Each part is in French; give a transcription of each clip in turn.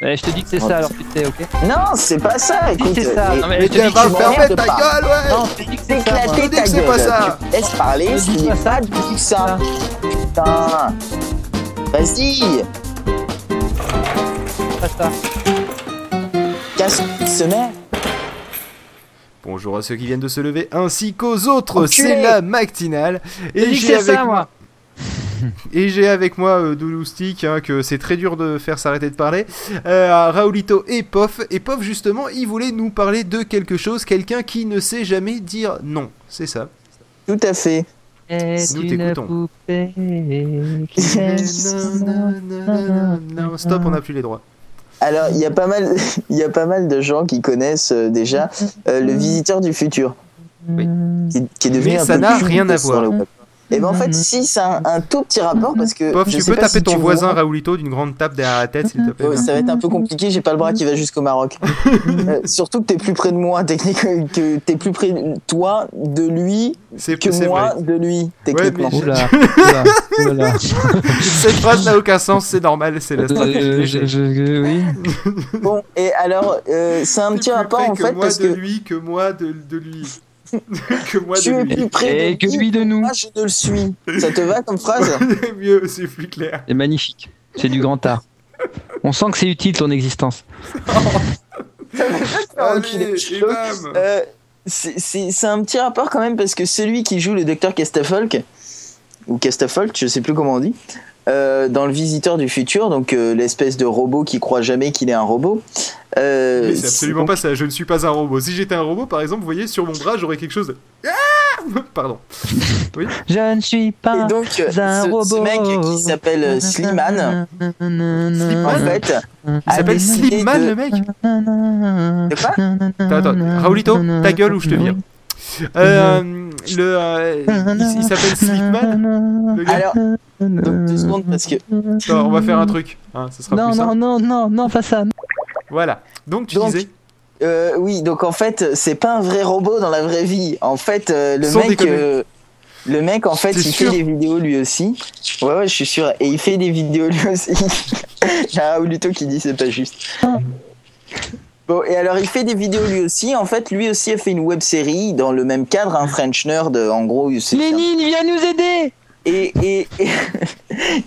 Eh, je te dis que c'est ça alors tu sais, ok Non, c'est pas ça, écoute. c'est ça. et- Non, mais Mais je te dis tiens, que va tu fermer m'emmerdes ta pas. gueule, ouais Non, je te dis que c'est ça. Je Éclater dis que c'est pas ça. Laisses parler, Je ce dis n'est pas ça. du tout ça. Putain. Vas-y, Pas ça. casse ce mec. Bonjour à ceux qui viennent de se lever ainsi qu'aux autres, c'est la matinale et j'ai avec ça, moi moi. Et j'ai avec moi euh, Douloustic hein, que c'est très dur de faire s'arrêter de parler, euh, Raoulito et Pof et Pof justement il voulait nous parler de quelque chose, quelqu'un qui ne sait jamais dire non, c'est ça. Tout à fait. Nous t'écoutons. Non, stop, on n'a plus les droits. Alors, il y a pas mal, il y a pas mal de gens qui connaissent euh, déjà euh, le visiteur du futur, Oui. qui, qui est devenu Mais un ça peu n'a rien à voir. Et ben en fait, si c'est un, un tout petit rapport parce que Pof, tu peux taper si ton voisin vois- Raoulito d'une grande tape derrière la tête s'il te plaît. Ouais, ça va être un peu compliqué, j'ai pas le bras qui va jusqu'au Maroc. Euh, surtout que t'es plus près de moi, techniquement, que t'es plus près de toi, de lui, C'est que c'est moi, vrai. de lui, techniquement. mais- Oula, oula, oula. Cette phrase n'a aucun sens, c'est normal, c'est la stratégie. Euh, je- oui. Bon, et alors, euh, c'est un petit rapport en que fait moi parce de que lui que moi de, de lui. Que moi tu de es lui. plus près Et de que qui lui de nous. Moi, je ne le suis. Ça te va comme phrase? Mieux, c'est plus clair. C'est magnifique. C'est du grand art. On sent que c'est utile ton existence. Allez. Euh, c'est- c'est c'est un petit rapport quand même parce que celui qui joue le docteur Castafolk, ou Castafolk, je sais plus comment on dit, euh, dans le Visiteur du futur, donc euh, l'espèce de robot qui croit jamais qu'il est un robot. euh, Mais c'est absolument pas ça, je ne suis pas un robot. Si j'étais un robot, par exemple, vous voyez, sur mon bras, j'aurais quelque chose de... Ah Pardon. Je ne suis Et pas donc, euh, un ce, robot. ce mec qui s'appelle Slimane, en fait, Il s'appelle Slimman, de- le mec De quoi Attends, attends. Raoulito, ta gueule ou je te vire. Euh, le, euh, il, il s'appelle gars. Alors, donc, deux secondes parce que Attends, on va faire un truc. Hein, ça sera Non, plus non, simple. non, non, non, pas ça. Voilà. Donc, tu Donc, disais... Euh, oui, donc en fait, c'est pas un vrai robot dans la vraie vie. En fait, euh, le Sans mec, euh, le mec, en fait, il fait des vidéos lui aussi. Ouais, ouais, je suis sûr. Et il fait des vidéos lui aussi. Il y a qui dit c'est pas juste. Bon, et alors il fait des vidéos lui aussi. En fait, lui aussi a fait une web série dans le même cadre, un French Nerd. En gros, Lénine, viens nous aider et, et, et,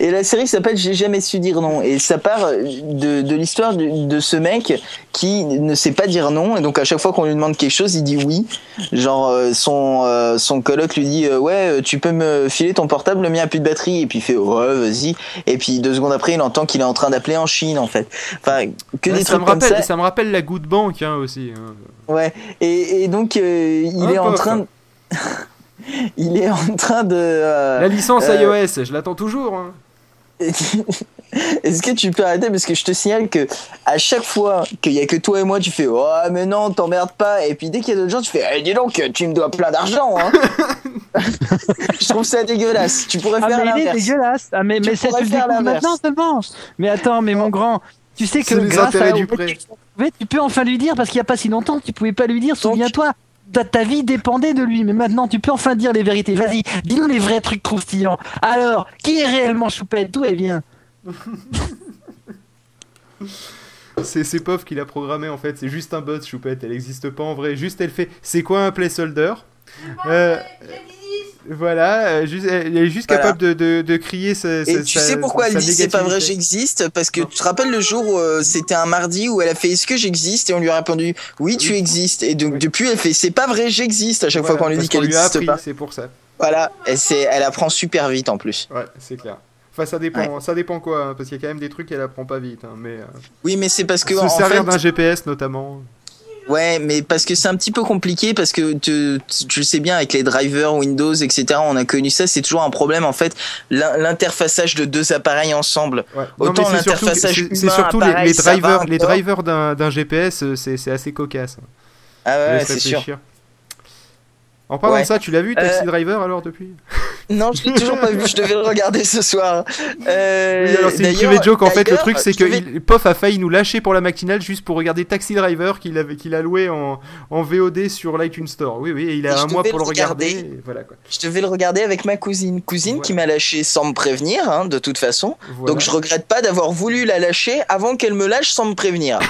et la série s'appelle J'ai jamais su dire non. Et ça part de, de l'histoire de, de ce mec qui ne sait pas dire non. Et donc à chaque fois qu'on lui demande quelque chose, il dit oui. Genre euh, son, euh, son coloc lui dit euh, Ouais, tu peux me filer ton portable, le mien a plus de batterie. Et puis il fait Ouais, vas-y. Et puis deux secondes après, il entend qu'il est en train d'appeler en Chine en fait. Enfin, que Ouais, des ça, trucs me comme rappelle, ça. ça me rappelle la goutte banque hein, aussi. hein. Ouais. Et, et donc euh, il Un est en train de. il est en train de. euh, La licence euh, iOS, je l'attends toujours. hein. Est-ce que tu peux arrêter? Parce que je te signale que à chaque fois qu'il y a que toi et moi, tu fais oh mais non, t'emmerdes pas et puis dès qu'il y a d'autres gens, tu fais eh, dis donc, tu me dois plein d'argent. Hein. je trouve ça dégueulasse. Tu pourrais Ah, faire mais il est dégueulasse. Ah, mais, Tu mais ça, tu le maintenant seulement. Mais attends, mais mon grand, tu sais que grâce à du prêt. Ouais, tu peux enfin lui dire parce qu'il n'y a pas si longtemps, tu pouvais pas lui dire. Donc- Souviens-toi, ta, ta vie dépendait de lui, mais maintenant tu peux enfin dire les vérités. Vas-y, dis-nous les vrais trucs croustillants. Alors, qui est réellement Choupette? D'où elle vient? C'est Pof qui l'a programmé en fait, c'est juste un bot Choupette, elle n'existe pas en vrai, juste elle fait c'est quoi un placeholder? Euh, Voilà, euh, juste, elle est juste Voilà. capable de, de, de crier sa, Et sa- tu sa- sais pourquoi elle dit c'est pas vrai, j'existe? Parce que Non. tu te rappelles le jour où euh, c'était un mardi où elle a fait est-ce que j'existe? Et on lui a répondu oui, tu Oui. existes. Et donc Oui. depuis, elle fait c'est pas vrai, j'existe à chaque Voilà, fois qu'on lui dit qu'elle n'existe appris, pas. c'est pour ça. Voilà, et c'est, elle apprend super vite en plus. Ouais, c'est clair. Enfin, ça dépend, ça dépend quoi, hein, parce qu'il y a quand même des trucs qu'elle apprend pas vite, hein, mais euh, Oui, mais c'est parce que se en servir d'un GPS notamment. Ouais, mais parce que c'est un petit peu compliqué, parce que tu, tu le sais bien, avec les drivers Windows, etc., on a connu ça, c'est toujours un problème, en fait, l'in- l'interfaçage de deux appareils ensemble. Ouais. Autant l'interfaçage c'est- surtout les, appareil, drivers, les drivers d'un GPS, euh, c'est assez cocasse. Ah ouais, c'est sûr. En parlant Ouais. de ça, tu l'as vu Taxi Euh, Driver alors depuis? Non, je l'ai toujours pas vu. Je devais le regarder ce soir. Euh, Oui, alors c'est une private joke en fait. Le truc c'est que devais- il- Pof a failli nous lâcher pour la matinale juste pour regarder Taxi Driver qu'il avait qu'il a loué en, en VOD sur l'iTunes Store. Oui, oui, et il a un mois pour le regarder. Voilà quoi. Je devais le regarder avec ma cousine. Cousine qui m'a lâché sans me prévenir, hein, de toute façon. Voilà. Donc je regrette pas d'avoir voulu la lâcher avant qu'elle me lâche sans me prévenir.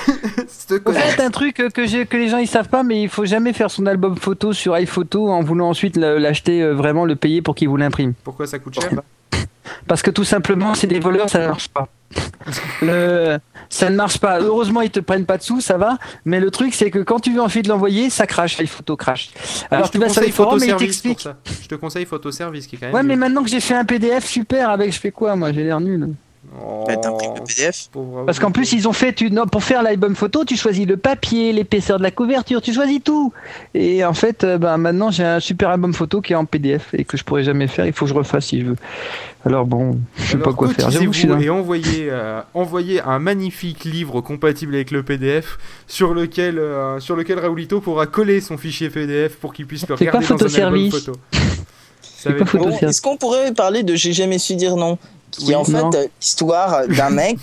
Connasse. fait, un truc que, que les gens ils savent pas, mais il faut jamais faire son album photo sur iPhoto en voulant ensuite l'acheter euh, vraiment le payer pour qu'il vous l'imprime. Pourquoi ça coûte cher Parce que tout simplement, c'est des voleurs, ça ne marche pas. Le... Ça ne marche pas. Heureusement, ils te prennent pas de sous, ça va. Mais le truc, c'est que quand tu veux ensuite l'envoyer, ça crache, iPhoto crache. Alors je tu te vas sur les forums et ils t'expliquent. Je te conseille Photoservice qui est quand même. Ouais, mais maintenant que j'ai fait un PDF super avec, je fais quoi Moi, j'ai l'air nul. Oh, Faites un truc de PDF. Parce qu'en plus, ils ont fait, non, pour faire l'album photo, tu choisis le papier, l'épaisseur de la couverture, tu choisis tout. Et en fait, euh, ben, maintenant, j'ai un super album photo qui est en PDF et que je pourrais jamais faire. Il faut que je refasse si je veux. Alors bon, je sais Alors, pas quoi faire. Que je et envoyez, euh, envoyez un magnifique livre compatible avec le PDF sur lequel, euh, sur lequel Raoulito pourra coller son fichier PDF pour qu'il puisse le regarder dans un album photo. Est-ce qu'on pourrait parler de J'ai jamais su dire non? Qui Oui, est en non. fait l'histoire d'un mec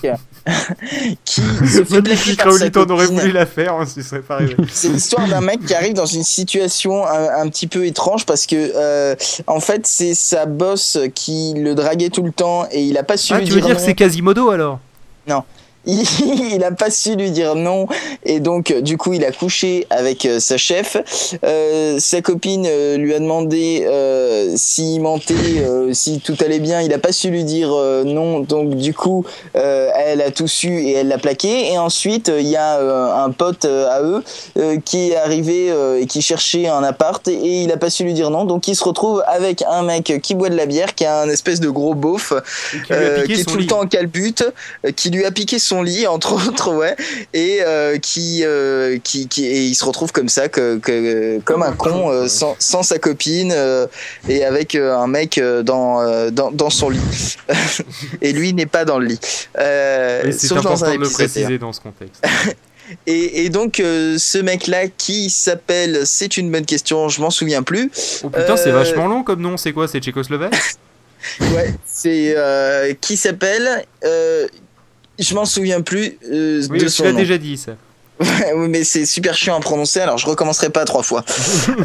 qui se fait plaquer Magnifique, par sa Raoulito, on aurait copine. voulu la faire, hein, ce serait pas arrivé. C'est l'histoire d'un mec qui arrive dans une situation un, un petit peu étrange parce que euh, en fait c'est sa boss qui le draguait tout le temps et il a pas su Ah, tu veux dire non. que c'est Quasimodo alors? Il, il a pas su lui dire non. Et donc euh, du coup il a couché avec euh, sa chef. Euh, sa copine euh, lui a demandé s'il mentait si tout allait bien. Il a pas su lui dire non. Donc du coup elle a tout su et elle l'a plaqué. Et ensuite il y a un pote à eux qui est arrivé et qui cherchait un appart. Et il a pas su lui dire non. Donc il se retrouve avec un mec qui boit de la bière qui a un espèce de gros beauf qui est tout lit. le temps en calbute, qui lui a piqué son lit entre autres, ouais, et euh, qui, euh, qui, qui, et il se retrouve comme ça, que, que- comme un con, euh, sans, sans sa copine et avec un mec dans, dans, dans son lit. et lui n'est pas dans le lit. Euh, c'est dans un de le épisode. d'ailleurs. préciser dans ce contexte. Et, et donc euh, ce mec-là qui s'appelle, c'est une bonne question, je m'en souviens plus. Oh putain, c'est vachement long comme nom, c'est quoi C'est tchécoslovaque? Ouais, c'est euh, qui s'appelle. Euh, je m'en souviens plus euh, Oui, de tu l'as déjà dit ça. oui, mais c'est super chiant à prononcer, alors je recommencerai pas trois fois.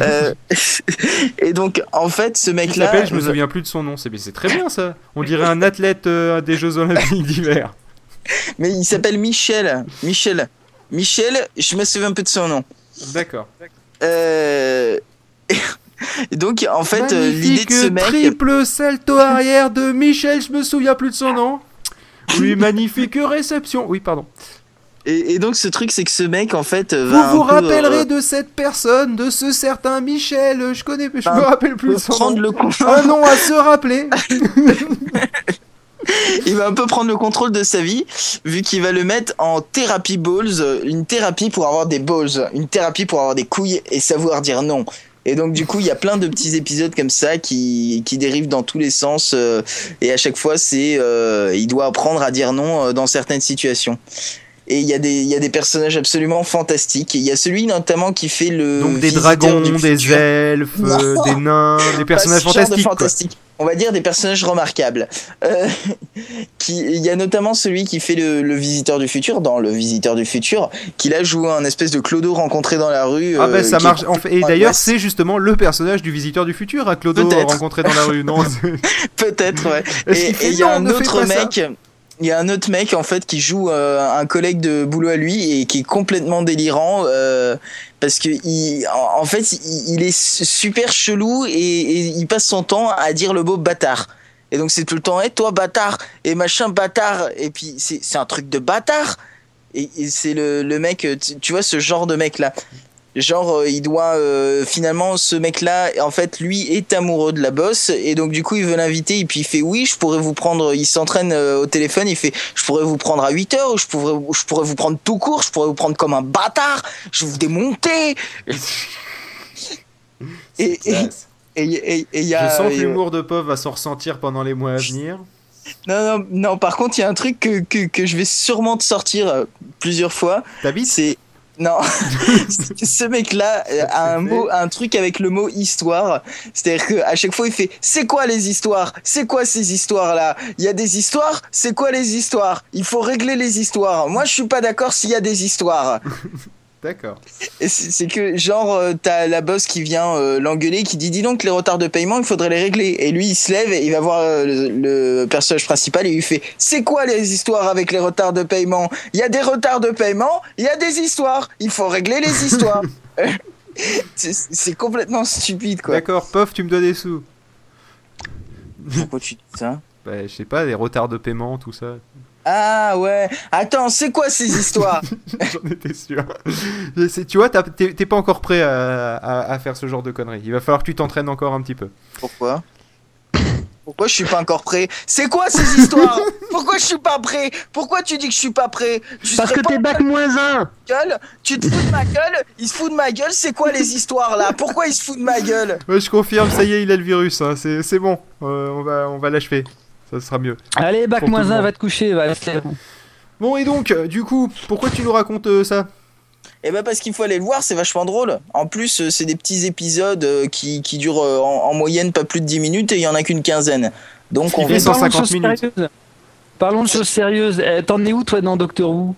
Euh, et donc, en fait, ce mec-là. je me souviens plus de son nom, c'est très bien ça. On dirait un athlète euh, des Jeux Olympiques d'hiver. Mais il s'appelle Michel. Michel. Michel, je me souviens un peu de son nom. D'accord. Euh, et donc, en fait, euh, l'idée de ce mec. triple salto arrière de Michel, je me souviens plus de son nom. Oui, magnifique réception. Oui, pardon. Et, et donc, ce truc, c'est que ce mec, en fait. Vous va vous peu, rappellerez euh, de cette personne, de ce certain Michel. Je connais, mais je Bah, me rappelle plus son prendre nom. le con- Un nom à se rappeler. il va un peu prendre le contrôle de sa vie, vu qu'il va le mettre en thérapie balls, euh, une thérapie pour avoir des balls, une thérapie pour avoir des couilles et savoir dire non. Et donc du coup, il y a plein de petits épisodes comme ça qui, qui dérivent dans tous les sens, euh, et à chaque fois, c'est euh, il doit apprendre à dire non euh, dans certaines situations. Et il y, a des, il y a des personnages absolument fantastiques. Il y a celui notamment qui fait le. Donc des dragons, des elfes, des nains, des personnages de fantastiques. quoi. fantastique. On va dire des personnages remarquables. Euh, qui, il y a notamment celui qui fait le, le visiteur du futur dans le visiteur du futur, qui là joue un espèce de clodo rencontré dans la rue. Ah euh, bah ça marche. est En fait, et d'ailleurs, c'est justement le personnage du visiteur du futur, à Clodo rencontré dans la rue. Non, peut-être. Ouais. Et il y a un autre mec. Il y a un autre mec en fait qui joue euh, un collègue de boulot à lui et qui est complètement délirant euh, parce que il, en, fait il, est su- super chelou et, et il passe son temps à dire le mot bâtard. Et donc c'est tout le temps, hé toi bâtard et machin bâtard et puis c'est un truc de bâtard et, et c'est le, le mec tu, tu vois ce genre de mec là. Genre, euh, il doit euh, finalement, ce mec-là, en fait, lui est amoureux de la bosse et donc du coup, il veut l'inviter et puis il fait oui, je pourrais vous prendre. Il s'entraîne euh, au téléphone, il fait, je pourrais vous prendre à 8 heures, ou je pourrais, je pourrais vous prendre tout court, je pourrais vous prendre comme un bâtard, je vais vous démonter. et et il y a. Je sens que l'humour de Pov va s'en ressentir pendant les mois à venir. non, non, non. Par contre, il y a un truc que, que, que je vais sûrement te sortir plusieurs fois. T'habites? C'est Non, ce mec-là a un mot, un truc avec le mot histoire. C'est-à-dire qu'à chaque fois, il fait C'est quoi les histoires? C'est quoi ces histoires-là? Il y a des histoires? C'est quoi les histoires? Il faut régler les histoires. Moi, je suis pas d'accord s'il y a des histoires. D'accord. C'est que, genre, euh, t'as la boss qui vient euh, l'engueuler, qui dit Dis donc, les retards de paiement, il faudrait les régler. Et lui, il se lève et il va voir euh, le, le personnage principal et il lui fait C'est quoi les histoires avec les retards de paiement? Il y a des retards de paiement, il y a des histoires. Il faut régler les histoires. c'est complètement stupide, quoi. D'accord, pof, tu me dois des sous. Pourquoi tu dis ça? Bah, je sais pas, des retards de paiement, tout ça. Ah ouais. Attends, c'est quoi ces histoires? J'en étais sûr. Tu vois, t'es pas encore prêt à, à- à faire ce genre de conneries. Il va falloir que tu t'entraînes encore un petit peu. Pourquoi? Pourquoi je suis pas encore prêt? C'est quoi ces histoires? Pourquoi je suis pas prêt? Pourquoi tu dis que je suis pas prêt? Je Parce que t'es bac moins 1 gueule, tu te fous de ma gueule, il se fout de ma gueule, c'est quoi les histoires là? Pourquoi il se fout de ma gueule? Ouais, je confirme, ça y est, il a le virus. hein. C'est c'est bon. Euh, on va, on va l'achever. Ça sera mieux. Allez, bac moins le 1, monde. va te coucher. va. bon. Et donc, euh, du coup, pourquoi tu nous racontes euh, ça? Eh ben parce qu'il faut aller le voir, c'est vachement drôle. En plus, euh, c'est des petits épisodes qui, qui durent en, en moyenne pas plus de 10 minutes et il y en a qu'une quinzaine. Donc on fait va... 150 Parlons de choses minutes. sérieuses. Parlons de choses sérieuses. Eh, T'en es où, toi, dans Doctor Who?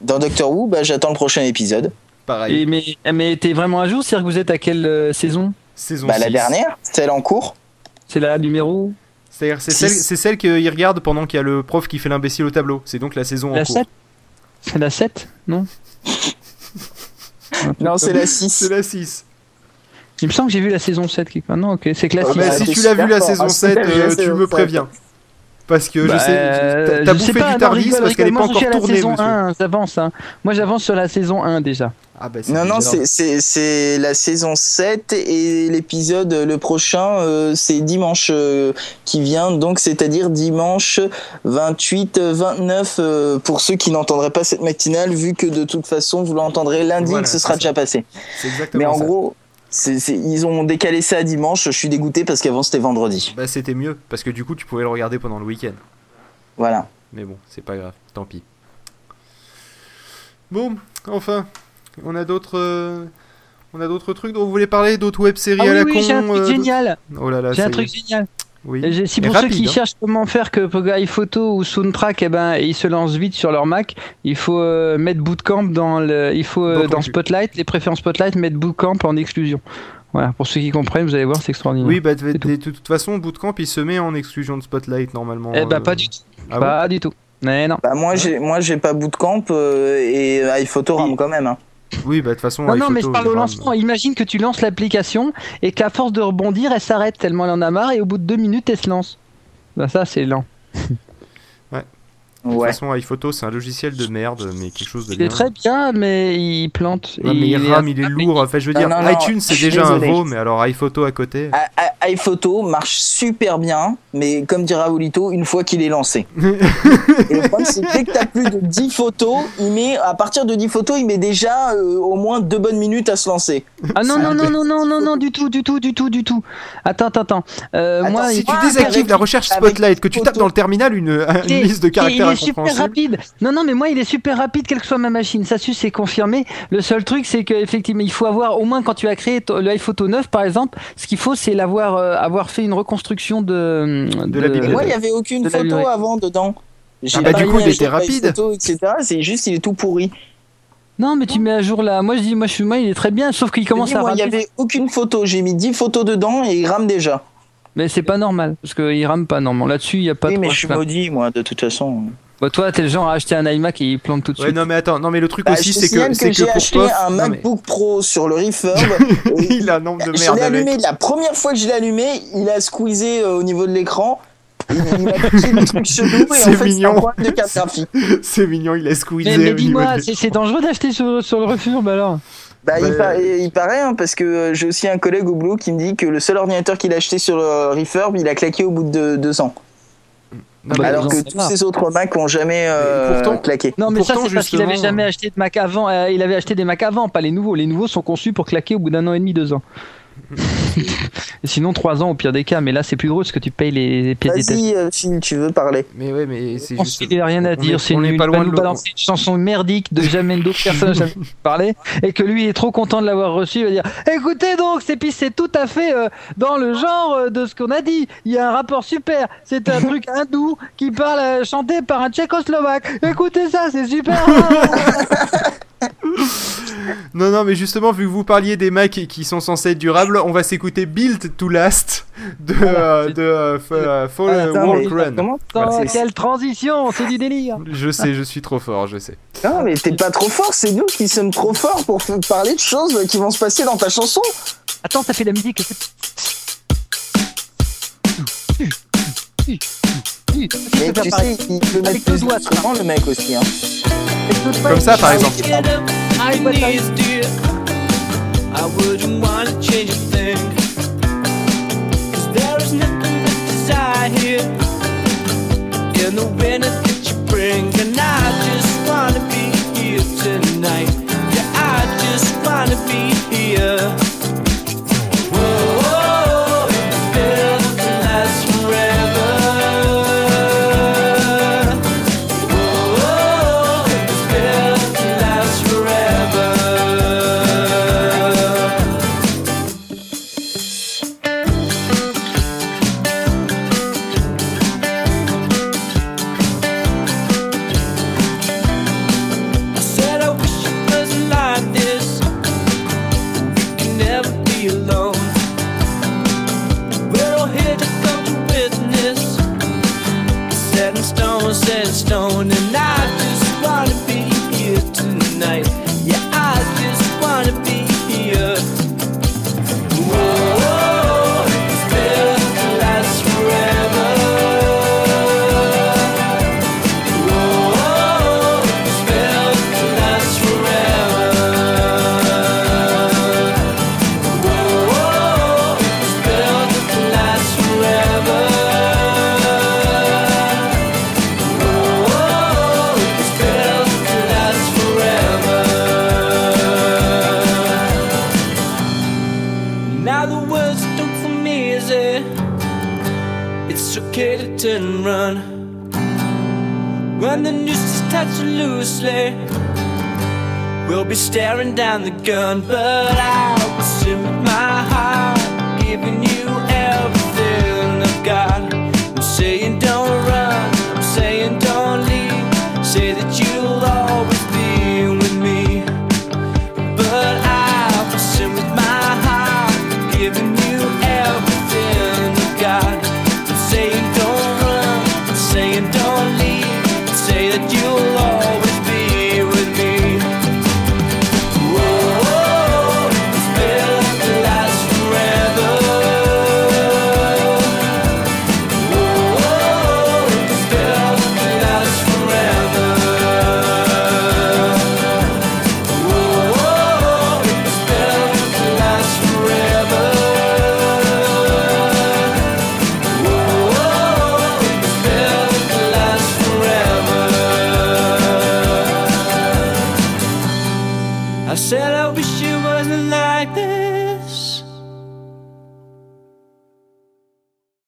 Dans Doctor Who, bah, j'attends le prochain épisode. Pareil. Et, Mais, mais t'es vraiment à jour C'est-à-dire que vous êtes à quelle euh, saison? Saison Bah, la 6. dernière, celle en cours. C'est la numéro C'est-à-dire, c'est celle, c'est celle qu'il regarde pendant qu'il y a le prof qui fait l'imbécile au tableau. C'est donc la saison en La cours. 7 C'est la 7 Non Non, c'est la 6. C'est la 6. Il me semble que j'ai vu la saison 7 quelque part. Non, ok, c'est Ah, classique. bah, bah, si tu l'as vu la saison Ah, 7, si t'as vu la euh, tu me 7. préviens. Parce que Bah, je sais, euh, t'as- bouffé sais pas, du non, Tardis rigole, parce qu'elle est rigole. pas encore tournée, saison monsieur. 1, j'avance. Hein. Moi, j'avance sur la saison 1 déjà. Ah bah, c'est Non, non, c'est- la saison 7 et l'épisode, le prochain, euh, c'est dimanche euh, qui vient, donc c'est-à-dire dimanche 28, euh, 29, euh, pour ceux qui n'entendraient pas cette matinale, vu que de toute façon, vous l'entendrez lundi Voilà, et que ce sera déjà passé. c'est exactement Mais en ça. gros, ils ont décalé ça à dimanche, je suis dégoûté parce qu'avant c'était vendredi. Bah, c'était mieux. Parce que du coup, tu pouvais le regarder pendant le week-end. Voilà. Mais bon, c'est pas grave. Tant pis. Bon, enfin. On a d'autres. euh, On a d'autres trucs dont vous voulez parler D'autres web-séries Ah à oui, la oui, con j'ai un truc euh, génial. Oh là là, J'ai un truc est. génial. Oui. Et j'ai- Si Mais pour ceux rapide, qui hein. cherchent comment faire que pour iPhoto ou Soundtrack, eh ben, ils se lancent vite sur leur Mac, il faut euh, mettre Bootcamp dans le, il faut euh, dans. Spotlight, les préférences Spotlight, mettre Bootcamp en exclusion. Voilà, pour ceux qui comprennent, vous allez voir, c'est extraordinaire. Oui, bah, de, C'est tout. de toute façon, Bootcamp il se met en exclusion de Spotlight normalement. Eh ben, euh. pas du tout. Ah bon pas du tout. Mais non. Bah moi j'ai moi j'ai pas bootcamp euh, et iPhoto rame quand même. hein. Oui, bah de toute façon. Non, mais je parle au lancement. Imagine que tu lances l'application et qu'à force de rebondir, elle s'arrête tellement elle en a marre et au bout de deux minutes, elle se lance. Bah, ça, c'est lent. De toute Ouais. façon, iPhoto c'est un logiciel de merde, mais quelque chose de bien. très bien, mais il plante. Ouais, mais il est- rame, il est lourd. Enfin, je veux Non, dire, non, non, iTunes c'est déjà un désolé. veau, mais alors iPhoto à côté. I- I- iPhoto marche super bien, mais comme dira Raoulito, une fois qu'il est lancé. Et le problème, c'est que dès que t'as plus de 10 photos, il met, à partir de 10 photos, il met déjà euh, au moins deux bonnes minutes à se lancer. Ah non, non, un non, non, non, non, non, du tout, du tout, du tout, du tout. Attends, attends, attends. Euh, Attends, moi, si il- tu désactives la recherche Spotlight, que tu tapes dans le terminal une, une Et- liste de caractères il est super rapide. Non, non, mais moi, il est super rapide, quelle que soit ma machine. Ça, c'est confirmé. Le seul truc, c'est qu'effectivement, il faut avoir, au moins quand tu as créé le iPhoto 9, par exemple, ce qu'il faut, c'est l'avoir, euh, avoir fait une reconstruction de, De la bibliothèque. moi, il y avait aucune de photo avant dedans. J'ai Ah bah, pas du coup, il était rapide. photo, etc. C'est juste, il est tout pourri. Non, mais tu mets à jour là. Moi, je dis, moi, je suis, moi, il est très bien, sauf qu'il commence dis, à moi, il y ramer. avait aucune photo. J'ai mis 10 photos dedans et il rame déjà. Mais c'est pas normal, parce qu'il rame pas normalement. Là-dessus, il y a pas oui, trop mais je suis maudit, moi, de toute façon. Bah, toi, t'es le genre à acheter un iMac et il plante tout de Ouais, suite. non, mais attends, non, mais le truc Bah, aussi, je c'est que, c'est j'ai que pour acheté Pof. un non, mais- MacBook Pro sur le Refurb. il a un nombre de Je merde l'ai avec. allumé, la première fois que je l'ai allumé, il a squeezé euh, au niveau de l'écran. Il, il a touché le truc chelou et en C'est fait c'est mignon. un problème de carte graphique. C'est mignon, il a squeezé. Mais, dis-moi, c'est dangereux d'acheter sur, sur le refurb alors? Bah, il, Ouais. paraît, il paraît, hein, parce que euh, j'ai aussi un collègue au boulot qui me dit que le seul ordinateur qu'il a acheté sur le Refurb, il a claqué au bout de deux ans. Bah, alors que tous ces autres Macs ont jamais euh, pourtant- claqué. Non, mais Pourtant, ça, c'est parce qu'il avait jamais acheté de Mac avant. euh, il avait acheté des Mac avant, pas les nouveaux. Les nouveaux sont conçus pour claquer au bout d'un an et demi, deux ans. Et sinon, 3 ans au pire des cas, mais là c'est plus drôle parce que tu payes les, les pièces. Vas-y, euh, Phil, tu veux parler Mais ouais, mais c'est juste. il n'y a rien à on dire, est- c'est n'est pas loin de balancer une chanson merdique de jamais d'autres personnes jamais parlé et que lui est trop content de l'avoir reçu. Il va dire écoutez donc, c'est puis c'est tout à fait euh, dans le genre euh, de ce qu'on a dit. Il y a un rapport super. C'est un truc hindou qui parle euh, chanté par un tchécoslovaque. Écoutez ça, c'est super. Non, non, mais justement, vu que vous parliez des Macs qui sont censés être durables, on va s'écouter Build to Last de, euh, de euh, euh, Fall Ah, attends, Walk mais Run. comment C'est- quelle transition, c'est du délire. Je sais, je suis trop fort, je sais. Non, mais t'es pas trop fort, c'est nous qui sommes trop forts pour f- parler de choses qui vont se passer dans ta chanson. Attends, ça fait de la musique. Mais tu sais, il peut mettre Avec deux doigts, le mec aussi. Hein. Comme ça, par exemple. Get up on your knees, dear. I wouldn't want to change a thing. We'll be staring down the gun. But I will sit with my heart, giving you everything I've got. I'm saying don't run, I'm saying don't leave. Say that you'll